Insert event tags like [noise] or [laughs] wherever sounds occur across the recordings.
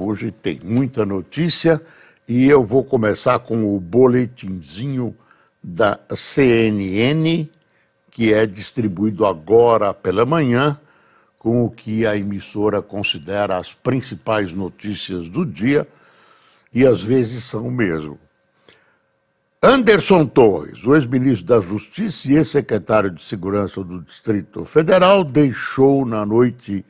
Hoje tem muita notícia e eu vou começar com o boletinzinho da CNN, que é distribuído agora pela manhã, com o que a emissora considera as principais notícias do dia, e às vezes são mesmo. Anderson Torres, o ex-ministro da Justiça e ex-secretário de Segurança do Distrito Federal, deixou na noite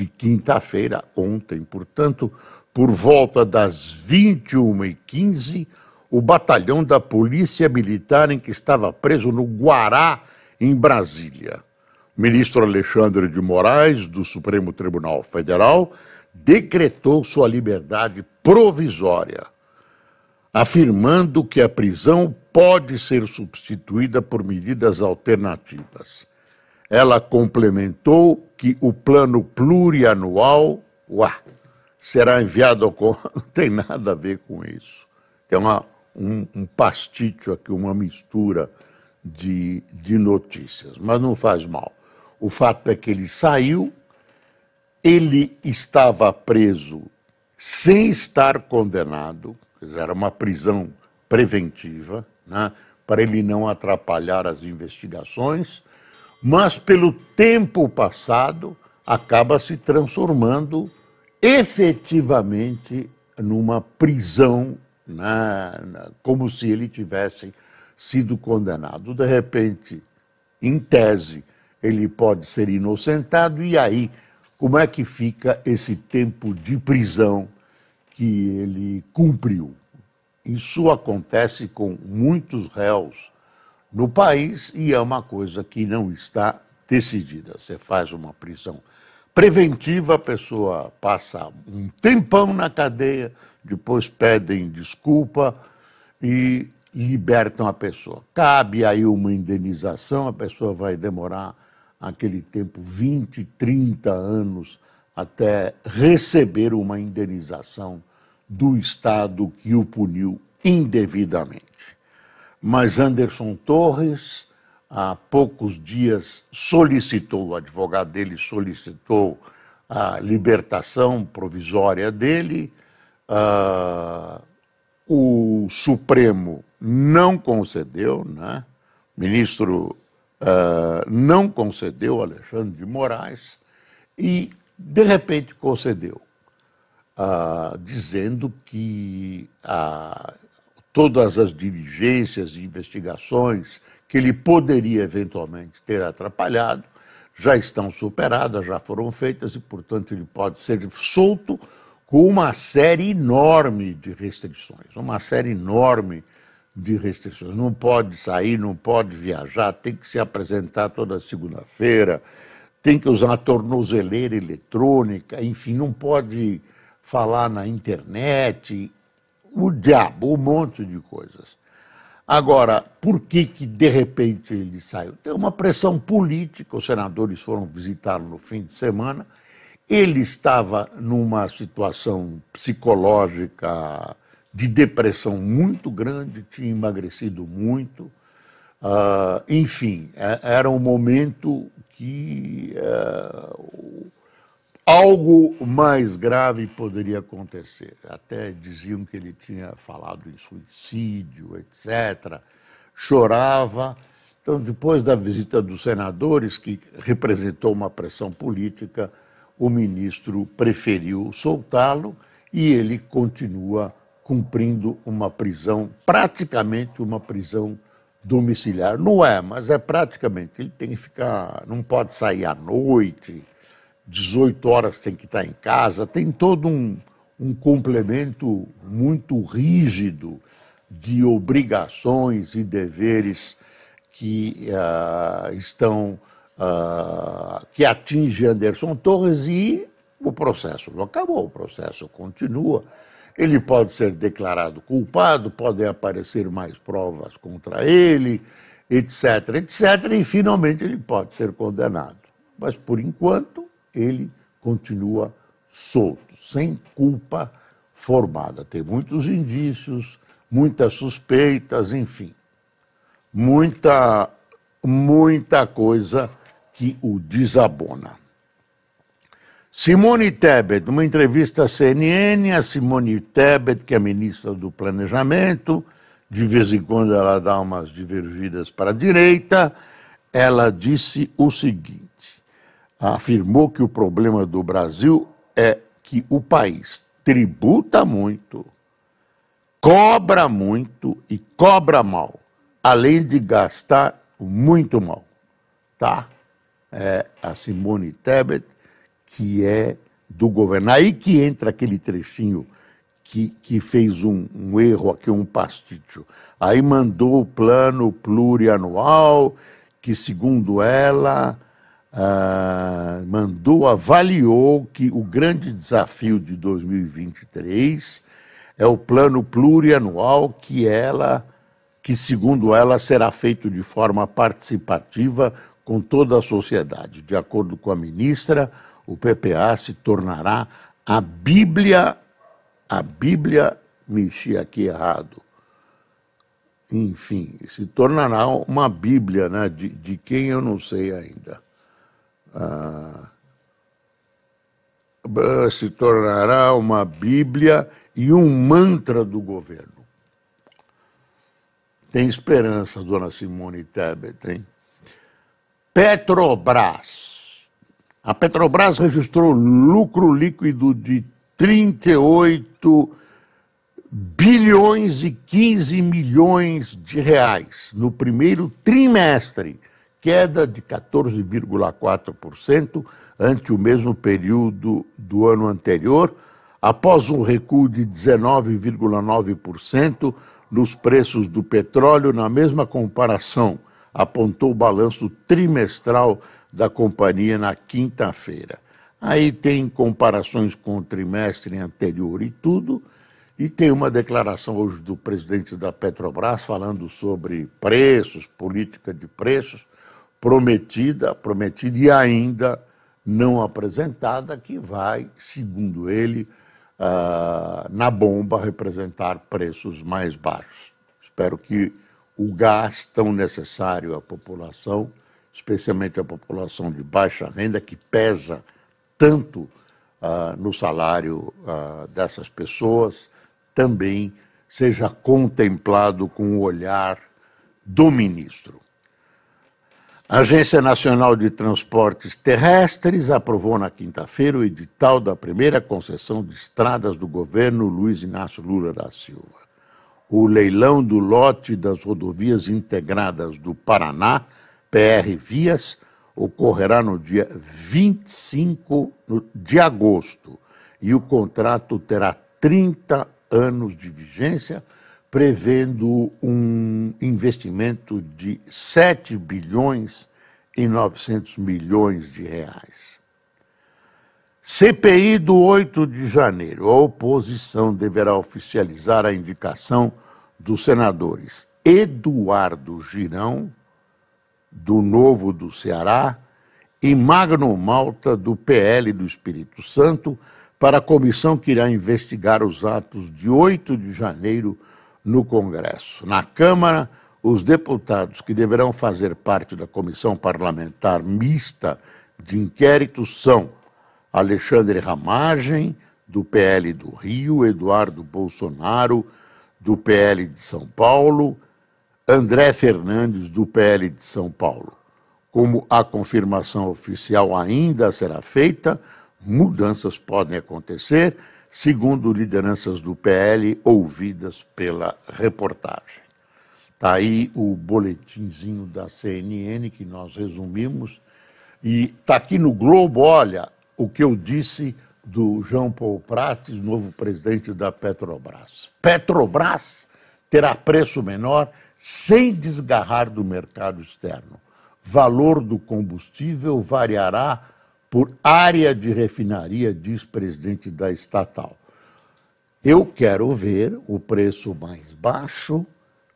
de quinta-feira, ontem, portanto, por volta das 21h15, o batalhão da Polícia Militar em que estava preso no Guará, em Brasília. O ministro Alexandre de Moraes, do Supremo Tribunal Federal, decretou sua liberdade provisória afirmando que a prisão pode ser substituída por medidas alternativas. Ela complementou que o plano plurianual uá, será enviado ao. [laughs] Não tem nada a ver com isso. Tem uma, um, um pasticho aqui, uma mistura de, de notícias, mas não faz mal. O fato é que ele saiu, ele estava preso sem estar condenado era uma prisão preventiva, né, para ele não atrapalhar as investigações, mas pelo tempo passado acaba se transformando efetivamente numa prisão, né, como se ele tivesse sido condenado. De repente, em tese, ele pode ser inocentado, e aí, como é que fica esse tempo de prisão? que ele cumpriu. Isso acontece com muitos réus no país e é uma coisa que não está decidida. Você faz uma prisão preventiva, a pessoa passa um tempão na cadeia, depois pedem desculpa e libertam a pessoa. Cabe aí uma indenização, a pessoa vai demorar aquele tempo 20, 30 anos até receber uma indenização do Estado que o puniu indevidamente. Mas Anderson Torres, há poucos dias, solicitou, o advogado dele solicitou a libertação provisória dele. Uh, o Supremo não concedeu, né? o ministro uh, não concedeu, Alexandre de Moraes, e de repente concedeu ah, dizendo que ah, todas as diligências e investigações que ele poderia eventualmente ter atrapalhado já estão superadas, já foram feitas e, portanto, ele pode ser solto com uma série enorme de restrições, uma série enorme de restrições. Não pode sair, não pode viajar, tem que se apresentar toda segunda-feira, tem que usar uma tornozeleira eletrônica, enfim, não pode falar na internet, o diabo, um monte de coisas. Agora, por que, que de repente ele saiu? Tem uma pressão política, os senadores foram visitá-lo no fim de semana. Ele estava numa situação psicológica de depressão muito grande, tinha emagrecido muito. Uh, enfim, é, era um momento que uh, algo mais grave poderia acontecer. Até diziam que ele tinha falado em suicídio, etc. Chorava. Então, depois da visita dos senadores, que representou uma pressão política, o ministro preferiu soltá-lo e ele continua cumprindo uma prisão, praticamente uma prisão domiciliar. Não é, mas é praticamente. Ele tem que ficar, não pode sair à noite, 18 horas tem que estar em casa, tem todo um, um complemento muito rígido de obrigações e deveres que uh, estão uh, que atinge Anderson Torres e O processo não acabou, o processo continua. Ele pode ser declarado culpado, podem aparecer mais provas contra ele, etc, etc, e finalmente ele pode ser condenado. Mas, por enquanto, ele continua solto, sem culpa formada. Tem muitos indícios, muitas suspeitas, enfim. Muita, muita coisa que o desabona. Simone Tebet, numa entrevista à CNN, a Simone Tebet, que é ministra do Planejamento, de vez em quando ela dá umas divergidas para a direita, ela disse o seguinte: afirmou que o problema do Brasil é que o país tributa muito, cobra muito e cobra mal, além de gastar muito mal. Tá? É a Simone Tebet, que é do governo. Aí que entra aquele trechinho que, que fez um, um erro aqui, um pasticho. Aí mandou o plano plurianual, que segundo ela ah, mandou, avaliou que o grande desafio de 2023 é o plano plurianual que ela, que segundo ela será feito de forma participativa com toda a sociedade. De acordo com a ministra, o PPA se tornará a Bíblia, a Bíblia, mexi aqui errado, enfim, se tornará uma Bíblia, né, de, de quem eu não sei ainda ah, se tornará uma Bíblia e um mantra do governo. Tem esperança, dona Simone Tebet, hein? Petrobras. A Petrobras registrou lucro líquido de 38 bilhões e 15 milhões de reais no primeiro trimestre queda de 14,4% ante o mesmo período do ano anterior, após um recuo de 19,9% nos preços do petróleo na mesma comparação, apontou o balanço trimestral da companhia na quinta-feira. Aí tem comparações com o trimestre anterior e tudo, e tem uma declaração hoje do presidente da Petrobras falando sobre preços, política de preços prometida, prometida e ainda não apresentada, que vai, segundo ele, uh, na bomba representar preços mais baixos. Espero que o gás tão necessário à população, especialmente à população de baixa renda, que pesa tanto uh, no salário uh, dessas pessoas, também seja contemplado com o olhar do ministro. A Agência Nacional de Transportes Terrestres aprovou na quinta-feira o edital da primeira concessão de estradas do governo Luiz Inácio Lula da Silva. O leilão do lote das rodovias integradas do Paraná, PR Vias, ocorrerá no dia 25 de agosto e o contrato terá 30 anos de vigência prevendo um investimento de 7 bilhões e 900 milhões de reais. CPI do 8 de janeiro. A oposição deverá oficializar a indicação dos senadores Eduardo Girão, do Novo do Ceará, e Magno Malta, do PL do Espírito Santo, para a comissão que irá investigar os atos de 8 de janeiro no Congresso. Na Câmara, os deputados que deverão fazer parte da comissão parlamentar mista de inquérito são Alexandre Ramagem, do PL do Rio, Eduardo Bolsonaro, do PL de São Paulo, André Fernandes, do PL de São Paulo. Como a confirmação oficial ainda será feita, mudanças podem acontecer segundo lideranças do PL ouvidas pela reportagem. Está aí o boletinzinho da CNN que nós resumimos. E está aqui no Globo, olha, o que eu disse do João Paul Prates, novo presidente da Petrobras. Petrobras terá preço menor sem desgarrar do mercado externo. Valor do combustível variará por área de refinaria, diz presidente da estatal. Eu quero ver o preço mais baixo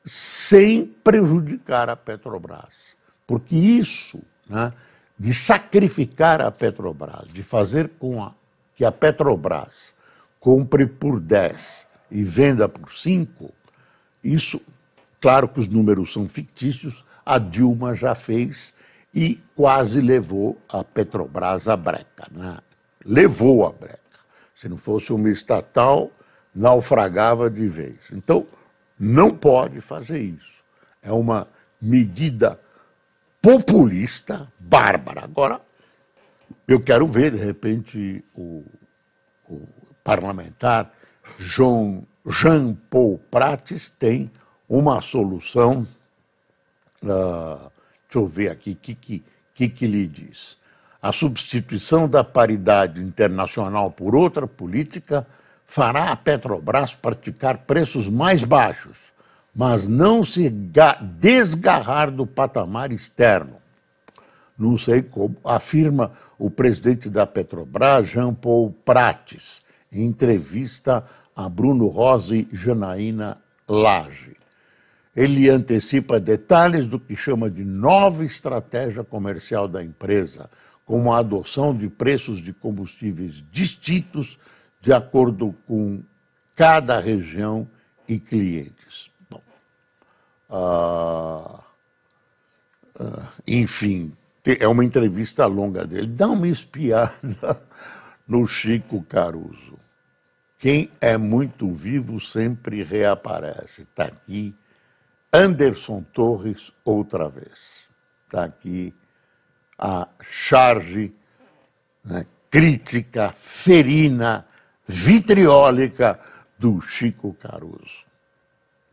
sem prejudicar a Petrobras. Porque isso, né, de sacrificar a Petrobras, de fazer com a, que a Petrobras compre por 10 e venda por 5, isso, claro que os números são fictícios, a Dilma já fez e quase levou a Petrobras à breca. Né? Levou a breca. Se não fosse uma estatal, naufragava de vez. Então, não pode fazer isso. É uma medida populista bárbara. Agora, eu quero ver, de repente, o, o parlamentar João Jean Paul Prates tem uma solução. Uh, deixa eu ver aqui o que, que, que, que lhe diz. A substituição da paridade internacional por outra política fará a Petrobras praticar preços mais baixos, mas não se desgarrar do patamar externo. Não sei como, afirma o presidente da Petrobras, Jean Paul Prates, em entrevista a Bruno Rosa e Janaína Lage. Ele antecipa detalhes do que chama de nova estratégia comercial da empresa, como a adoção de preços de combustíveis distintos de acordo com cada região e clientes. Bom, ah, ah, enfim, é uma entrevista longa dele. Dá uma espiada [laughs] no Chico Caruso. Quem é muito vivo sempre reaparece. Está aqui Anderson Torres outra vez. Está aqui a charge né, crítica, ferina, vitriólica do Chico Caruso.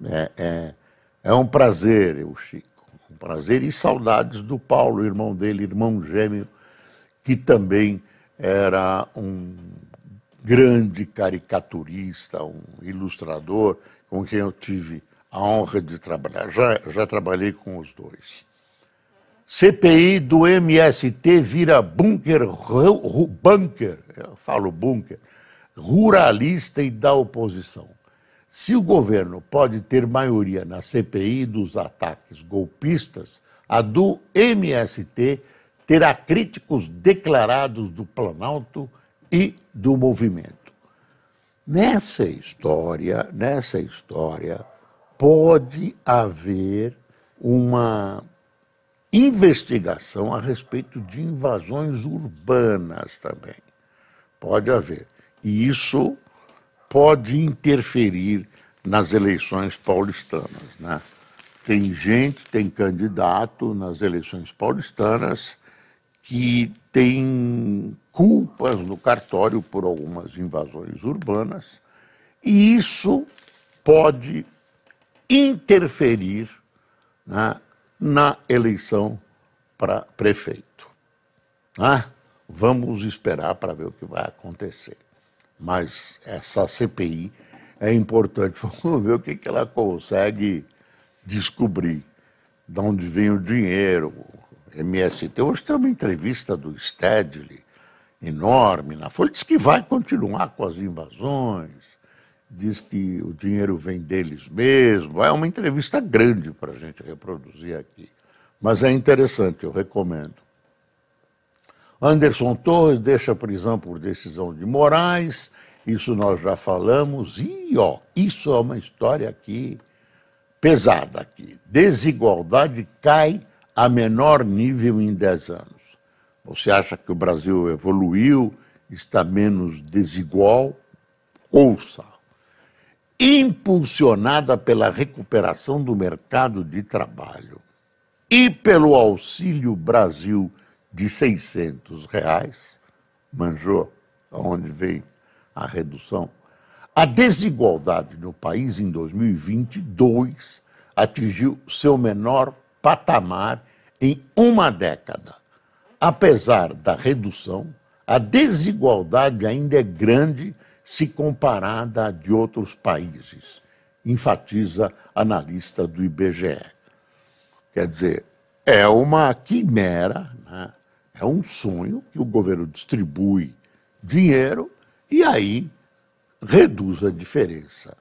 É, é, é um prazer, o Chico, um prazer e saudades do Paulo, irmão dele, irmão gêmeo, que também era um grande caricaturista, um ilustrador com quem eu tive a honra de trabalhar. Já, já trabalhei com os dois. CPI do MST vira bunker, bunker, eu falo bunker, ruralista e da oposição. Se o governo pode ter maioria na CPI dos ataques golpistas, a do MST terá críticos declarados do Planalto e do movimento. Nessa história, nessa história, pode haver uma investigação a respeito de invasões urbanas também. Pode haver. E isso pode interferir nas eleições paulistanas. Né? Tem gente, tem candidato nas eleições paulistanas que tem culpas no cartório por algumas invasões urbanas, e isso pode interferir né, na eleição para prefeito. Né? Vamos esperar para ver o que vai acontecer mas essa CPI é importante. [laughs] Vamos ver o que, que ela consegue descobrir. De onde vem o dinheiro, MST. Hoje tem uma entrevista do Stedley, enorme, na Folha. Diz que vai continuar com as invasões, diz que o dinheiro vem deles mesmo. É uma entrevista grande para a gente reproduzir aqui. Mas é interessante, eu recomendo. Anderson Torres deixa a prisão por decisão de Moraes, isso nós já falamos, e ó, isso é uma história aqui pesada aqui. Desigualdade cai a menor nível em 10 anos. Você acha que o Brasil evoluiu, está menos desigual? Ouça. Impulsionada pela recuperação do mercado de trabalho e pelo Auxílio Brasil de 600 reais, manjou aonde veio a redução, a desigualdade no país em 2022 atingiu seu menor patamar em uma década. Apesar da redução, a desigualdade ainda é grande se comparada à de outros países, enfatiza analista do IBGE. Quer dizer, é uma quimera, né? É um sonho que o governo distribui dinheiro e aí reduz a diferença.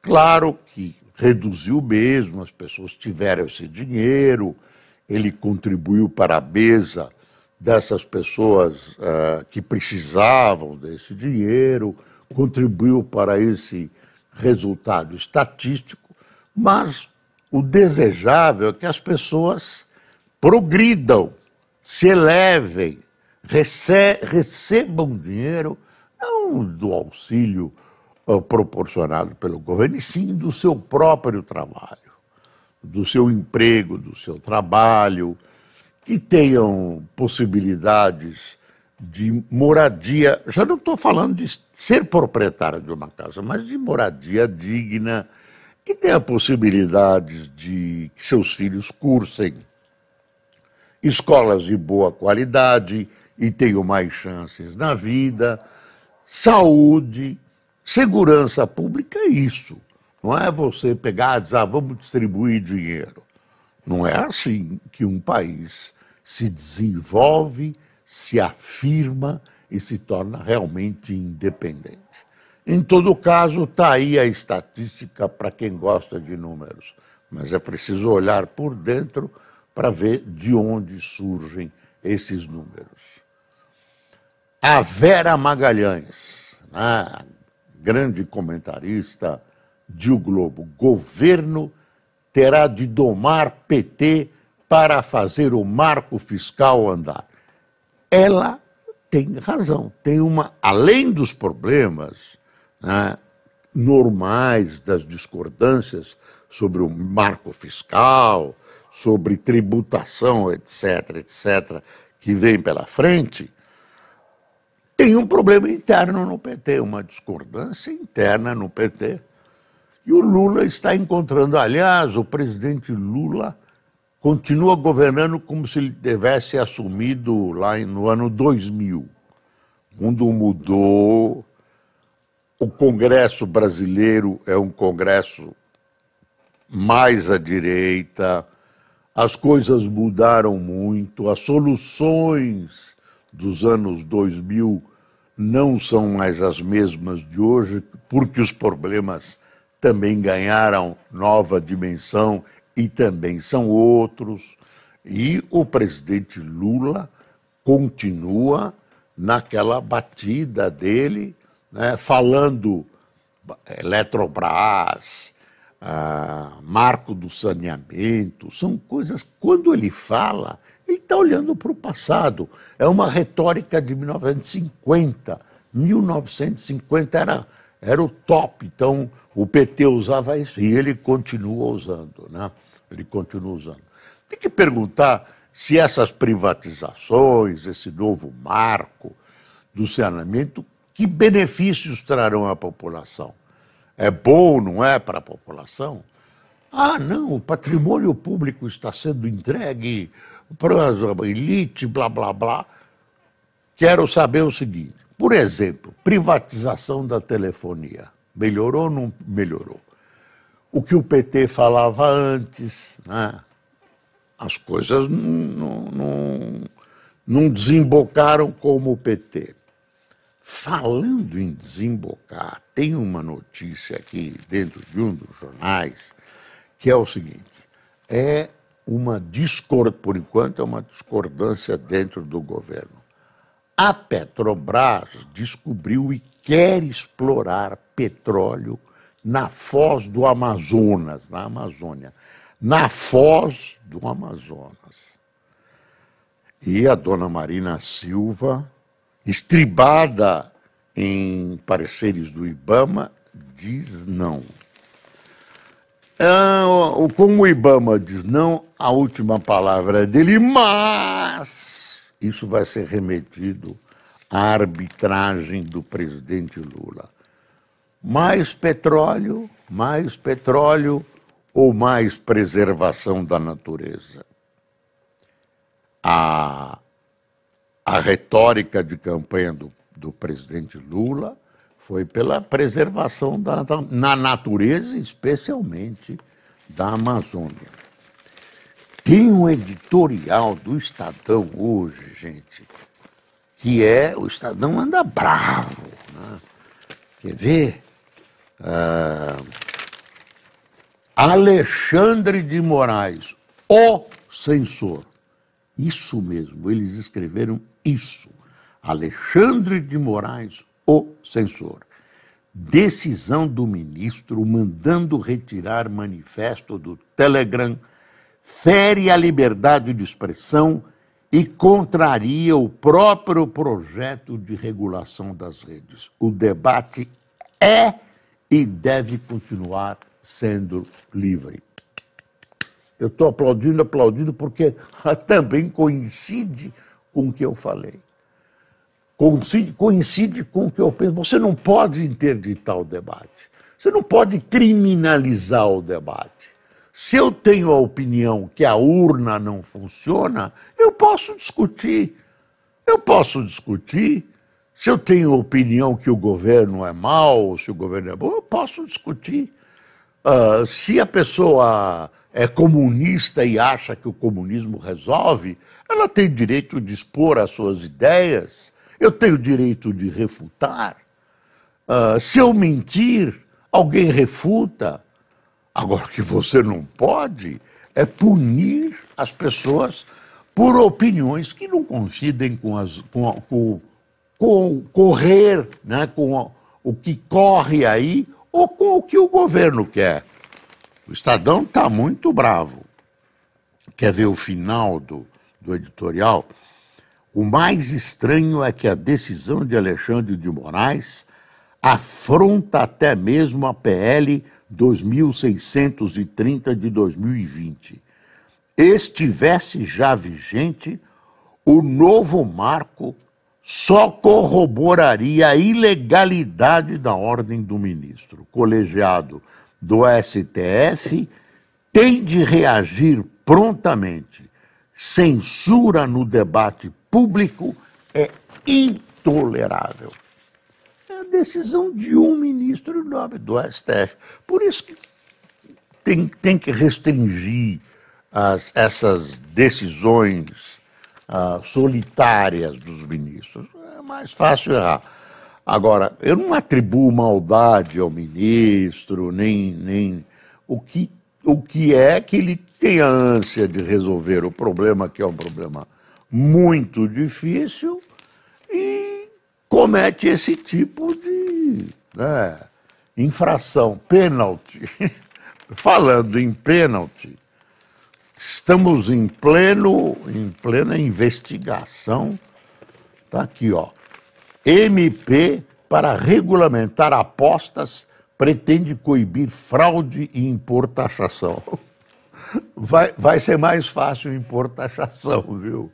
Claro que reduziu mesmo, as pessoas tiveram esse dinheiro, ele contribuiu para a mesa dessas pessoas uh, que precisavam desse dinheiro, contribuiu para esse resultado estatístico, mas o desejável é que as pessoas progridam, se elevem, rece recebam dinheiro, não do auxílio uh, proporcionado pelo governo, e sim do seu próprio trabalho, do seu emprego, do seu trabalho, que tenham possibilidades de moradia. Já não estou falando de ser proprietário de uma casa, mas de moradia digna, que tenha possibilidades de que seus filhos cursem escolas de boa qualidade e tenham mais chances na vida, saúde, segurança pública é isso. Não é você pegar e dizer, ah, vamos distribuir dinheiro. Não é assim que um país se desenvolve, se afirma e se torna realmente independente. Em todo caso, está aí a estatística para quem gosta de números, mas é preciso olhar por dentro para ver de onde surgem esses números. A Vera Magalhães, né, grande comentarista de O Globo, governo terá de domar PT para fazer o marco fiscal andar. Ela tem razão, tem uma, além dos problemas né, normais das discordâncias sobre o marco fiscal, sobre tributação, etc., etc., que vem pela frente, tem um problema interno no PT, uma discordância interna no PT. E o Lula está encontrando, aliás, o presidente Lula continua governando como se ele tivesse assumido lá no ano 2000. O mundo mudou, o Congresso brasileiro é um Congresso mais à direita, as coisas mudaram muito, as soluções dos anos 2000 não são mais as mesmas de hoje, porque os problemas também ganharam nova dimensão e também são outros. E o presidente Lula continua naquela batida dele, né, falando Eletrobras, ah, marco do saneamento, são coisas, quando ele fala, ele está olhando para o passado. É uma retórica de 1950. 1950 era, era o top, então o PT usava isso e ele continua usando. Né? ele continua usando. Tem que perguntar se essas privatizações, esse novo marco do saneamento, que benefícios trarão à população? É bom, não é, para a população? Ah, não, o patrimônio público está sendo entregue para a elite, blá, blá, blá. Quero saber o seguinte: por exemplo, privatização da telefonia. Melhorou ou não melhorou? o que o PT falava antes. Né? As coisas não, não, não desembocaram como o PT. Falando em desembocar, tem uma notícia aqui dentro de um dos jornais que é o seguinte: é uma discordância, por enquanto, é uma discordância dentro do governo. A Petrobras descobriu e quer explorar petróleo na foz do Amazonas, na Amazônia, na foz do Amazonas. E a dona Marina Silva, estribada em pareceres do Ibama, diz não. Ah, como o Ibama diz não, a última palavra é dele, mas isso vai ser remetido à arbitragem do presidente Lula mais petróleo, mais petróleo ou mais preservação da natureza? A, a retórica de campanha do, do presidente Lula foi pela preservação da, na natureza, especialmente da Amazônia. Tem um editorial do Estadão hoje, gente, que é. O Estadão anda bravo. Né? Quer ver? Ah, Alexandre de Moraes, o censor. Isso mesmo, eles escreveram isso. Alexandre de Moraes, o censor. Decisão do ministro mandando retirar manifesto do Telegram fere a liberdade de expressão e contraria o próprio projeto de regulação das redes. O debate é e deve continuar sendo livre. Eu estou aplaudindo, aplaudindo, porque [laughs] também coincide com o que eu falei. Coincide, coincide com o que eu penso. Você não pode interditar o debate. Você não pode criminalizar o debate. Se eu tenho a opinião que a urna não funciona, eu posso discutir. Eu posso discutir. Se eu tenho a opinião que o governo é mau, se o governo é bom, eu posso discutir. Uh, se a pessoa é comunista e acha que o comunismo resolve, ela tem direito de expor as suas ideias, eu tenho direito de refutar. Uh, se eu mentir, alguém refuta. Agora, o que você não pode é punir as pessoas por opiniões que não coincidem com, as, com, com, com correr, né, com o que corre aí, ou com o que o governo quer. O Estadão está muito bravo. Quer ver o final do, do editorial? O mais estranho é que a decisão de Alexandre de Moraes afronta até mesmo a PL 2630 de 2020. Estivesse já vigente, o novo marco só corroboraria a ilegalidade da ordem do ministro. Colegiado do STF tem de reagir prontamente. Censura no debate público é intolerável. É a decisão de um ministro nome do STF. Por isso que tem, tem que restringir as, essas decisões ah, solitárias dos ministros. É mais fácil errar. Agora, eu não atribuo maldade ao ministro, nem, nem o, que, o que é que ele tem a ânsia de resolver o problema, que é um problema muito difícil, e comete esse tipo de né, infração, pênalti. [laughs] Falando em pênalti, Estamos em pleno, em plena investigação. Está aqui, ó. MP para regulamentar apostas pretende coibir fraude e impor taxação. [laughs] Vai, vai ser mais fácil impor taxação, viu?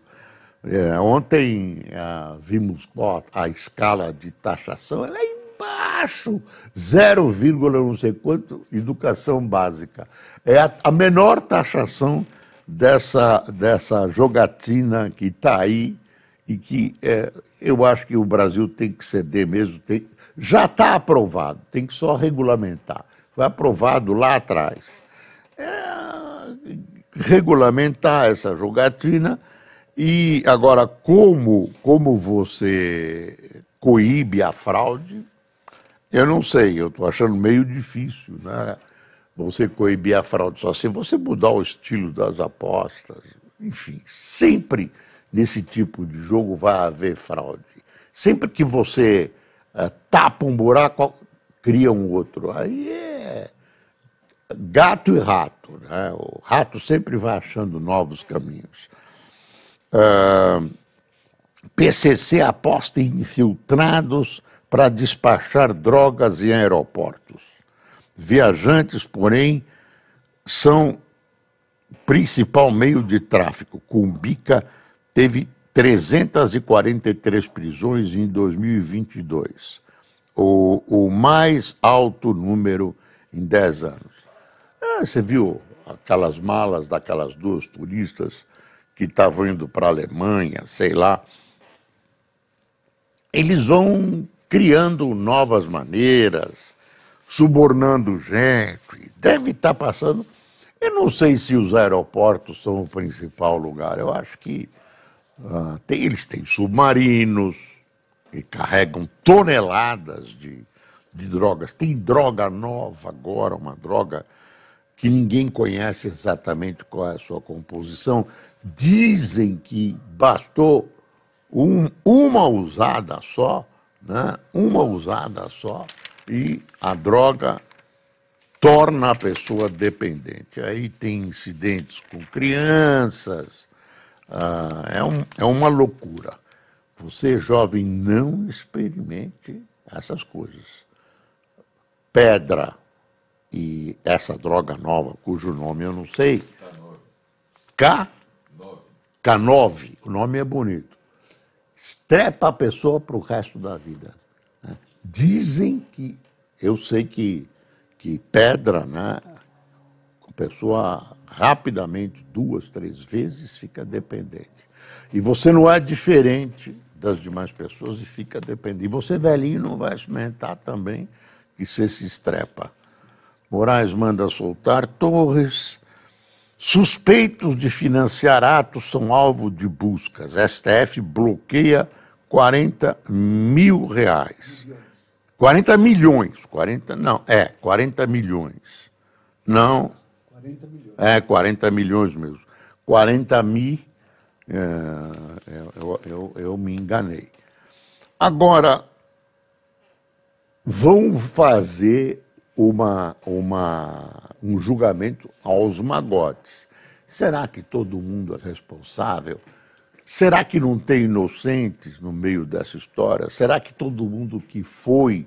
É, ontem ah, vimos ó, a escala de taxação, ela é embaixo, 0, não sei quanto, educação básica. É a, a menor taxação dessa, dessa jogatina que está aí e que é, eu acho que o Brasil tem que ceder mesmo. Tem, já está aprovado, tem que só regulamentar. Foi aprovado lá atrás. É, regulamentar essa jogatina e agora como, como você coíbe a fraude, eu não sei, eu estou achando meio difícil, né? Você coibir a fraude só se você mudar o estilo das apostas, enfim, sempre nesse tipo de jogo vai haver fraude. Sempre que você uh, tapa um buraco, cria um outro. Aí é gato e rato. Né? O rato sempre vai achando novos caminhos. Uh, ah, PCC aposta em infiltrados para despachar drogas em aeroportos. Viajantes, porém, são principal meio de tráfico. Cumbica teve 343 prisões em 2022, o, o mais alto número em 10 anos. Ah, você viu aquelas malas daquelas duas turistas que estavam indo para a Alemanha, sei lá. Eles vão criando novas maneiras, subornando gente, deve estar passando. Eu não sei se os aeroportos são o principal lugar. Eu acho que uh, tem, eles têm submarinos que carregam toneladas de, de drogas. Tem droga nova agora, uma droga que ninguém conhece exatamente qual é a sua composição. Dizem que bastou um, uma usada só, né? uma usada só, e a droga torna a pessoa dependente. Aí tem incidentes com crianças, ah, é, um, é uma loucura. Você, jovem, não experimente essas coisas. Pedra e essa droga nova, cujo nome eu não sei. K? K9. O nome é bonito. Estrepa a pessoa para o resto da vida. Né? Dizem que, eu sei que que pedra, né? A pessoa rapidamente, duas, três vezes, fica dependente. E você não é diferente das demais pessoas e fica dependente. E você, velhinho, não vai experimentar também que você se estrepa. Moraes manda soltar Torres. Suspeitos de financiar atos são alvo de buscas. STF bloqueia 40 mil reais. 40 milhões. 40, não, é, 40 milhões. Não. 40 milhões. É, 40 milhões mesmo. 40 mil, é, eu, eu, eu me enganei. Agora, vão fazer uma, uma, um julgamento aos magotes. Será que todo mundo é responsável? Será que não tem inocentes no meio dessa história? Será que todo mundo que foi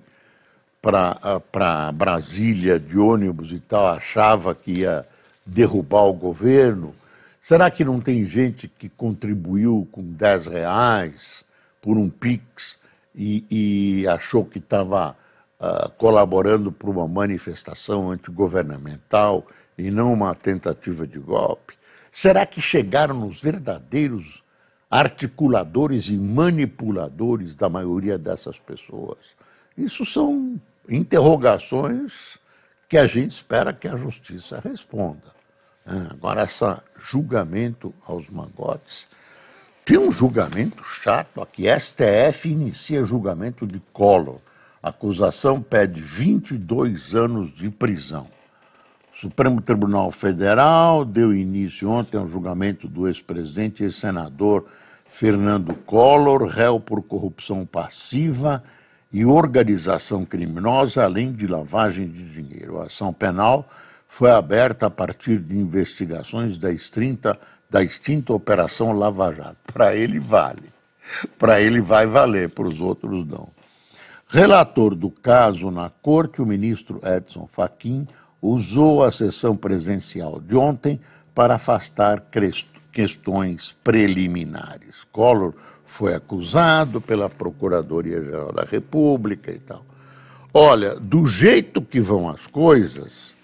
para Brasília de ônibus e tal achava que ia derrubar o governo? Será que não tem gente que contribuiu com 10 reais por um PIX e, e achou que estava uh, ah, colaborando para uma manifestação antigovernamental e não uma tentativa de golpe? Será que chegaram os verdadeiros articuladores e manipuladores da maioria dessas pessoas. Isso são interrogações que a gente espera que a justiça responda. É, agora, esse julgamento aos magotes. Tem um julgamento chato aqui. STF inicia julgamento de Collor. A acusação pede 22 anos de prisão. O Supremo Tribunal Federal deu início ontem ao julgamento do ex-presidente e ex-senador Fernando Collor, réu por corrupção passiva e organização criminosa, além de lavagem de dinheiro. A ação penal foi aberta a partir de investigações da extinta, da extinta Operação Lava Jato. Para ele vale. Para ele vai valer, para os outros não. Relator do caso na corte, o ministro Edson Fachin usou a sessão presencial de ontem para afastar questões preliminares. Collor foi acusado pela Procuradoria-Geral da República e tal. Olha, do jeito que vão as coisas,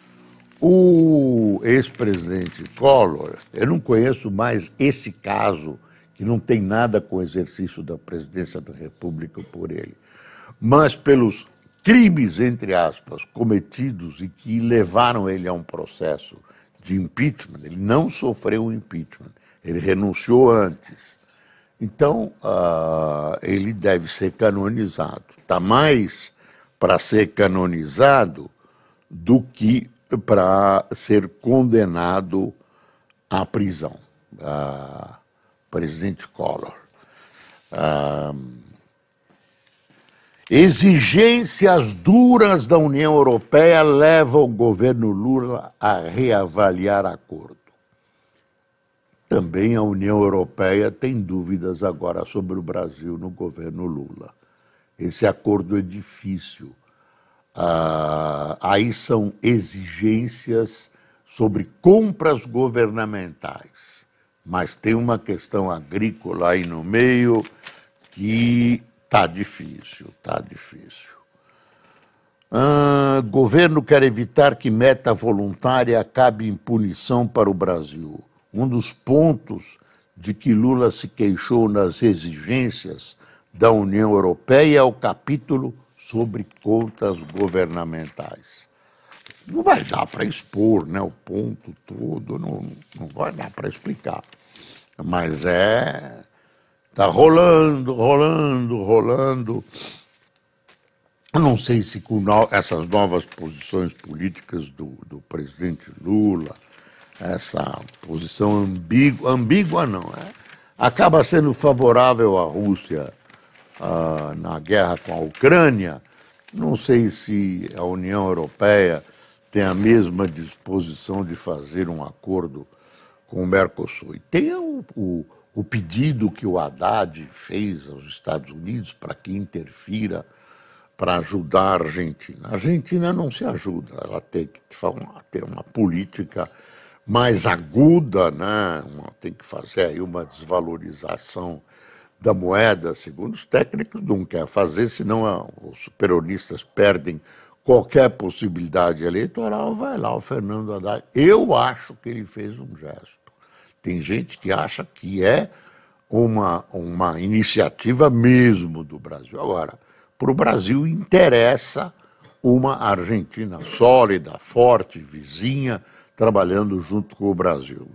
o ex-presidente Collor, eu não conheço mais esse caso, que não tem nada com o exercício da presidência da República por ele, mas pelos crimes, entre aspas, cometidos e que levaram ele a um processo de impeachment, ele não sofreu impeachment, ele renunciou antes. Então, uh, ele deve ser canonizado. Está mais para ser canonizado do que para ser condenado à prisão. Uh, presidente Collor. Uh, exigências duras da União Europeia levam o governo Lula a reavaliar acordo. Também a União Europeia tem dúvidas agora sobre o Brasil no governo Lula. Esse acordo é difícil. Ah, aí são exigências sobre compras governamentais. Mas tem uma questão agrícola aí no meio que está difícil, está difícil. Ah, governo quer evitar que meta voluntária acabe em punição para o Brasil. Um dos pontos de que Lula se queixou nas exigências da União Europeia é o capítulo sobre contas governamentais. Não vai dar para expor né, o ponto todo, não, não vai dar para explicar. Mas é. Está rolando, rolando, rolando. Eu não sei se com essas novas posições políticas do, do presidente Lula, essa posição ambígua, ambígua não, é, acaba sendo favorável à Rússia uh, na guerra com a Ucrânia. Não sei se a União Europeia tem a mesma disposição de fazer um acordo com o Mercosul. E tem o, o, o pedido que o Haddad fez aos Estados Unidos para que interfira para ajudar a Argentina. A Argentina não se ajuda, ela tem que ter uma política mais aguda, né? tem que fazer aí uma desvalorização da moeda, segundo os técnicos, não quer fazer, senão os peronistas perdem qualquer possibilidade eleitoral, vai lá o Fernando Haddad. Eu acho que ele fez um gesto. Tem gente que acha que é uma, uma iniciativa mesmo do Brasil. Agora, para o Brasil interessa uma Argentina sólida, forte, vizinha, trabalhando junto com o Brasil.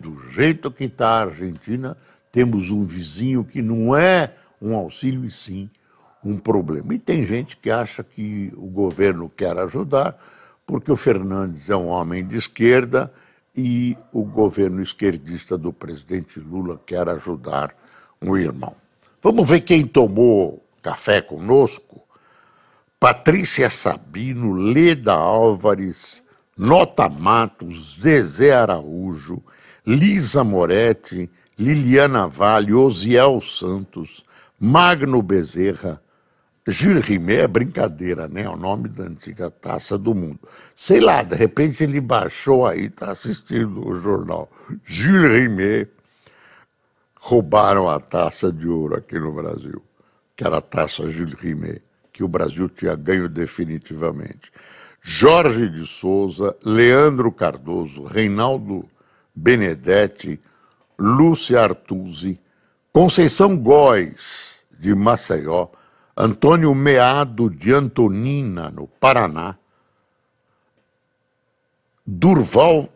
Do jeito que está a Argentina, temos um vizinho que não é um auxílio e sim um problema. E tem gente que acha que o governo quer ajudar porque o Fernandes é um homem de esquerda e o governo esquerdista do presidente Lula quer ajudar um irmão. Vamos ver quem tomou café conosco? Patrícia Sabino, Leda Álvares, Nota Matos, Zezé Araújo, Lisa Moretti, Liliana Vale, Osiel Santos, Magno Bezerra, Gilles Rimet é brincadeira, né? É o nome da antiga taça do mundo. Sei lá, de repente ele baixou aí, está assistindo o jornal. Gilles Rimet roubaram a taça de ouro aqui no Brasil, que era a taça Gilles Rimet, que o Brasil tinha ganho definitivamente. Jorge de Souza, Leandro Cardoso, Reinaldo Benedetti, Lúcia Artusi, Conceição Góes, de Maceió, Antônio Meado de Antonina, no Paraná, Durval,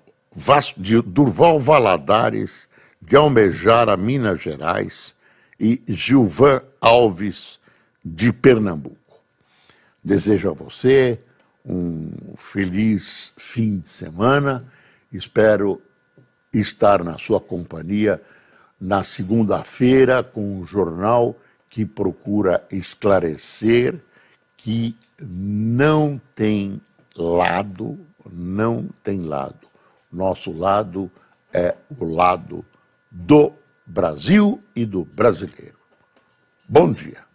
de Durval Valadares, de Almejara, Minas Gerais, e Gilvan Alves, de Pernambuco. Desejo a você um feliz fim de semana. Espero estar na sua companhia na segunda-feira com o jornal que procura esclarecer que não tem lado, não tem lado. Nosso lado é o lado do Brasil e do brasileiro. Bom dia.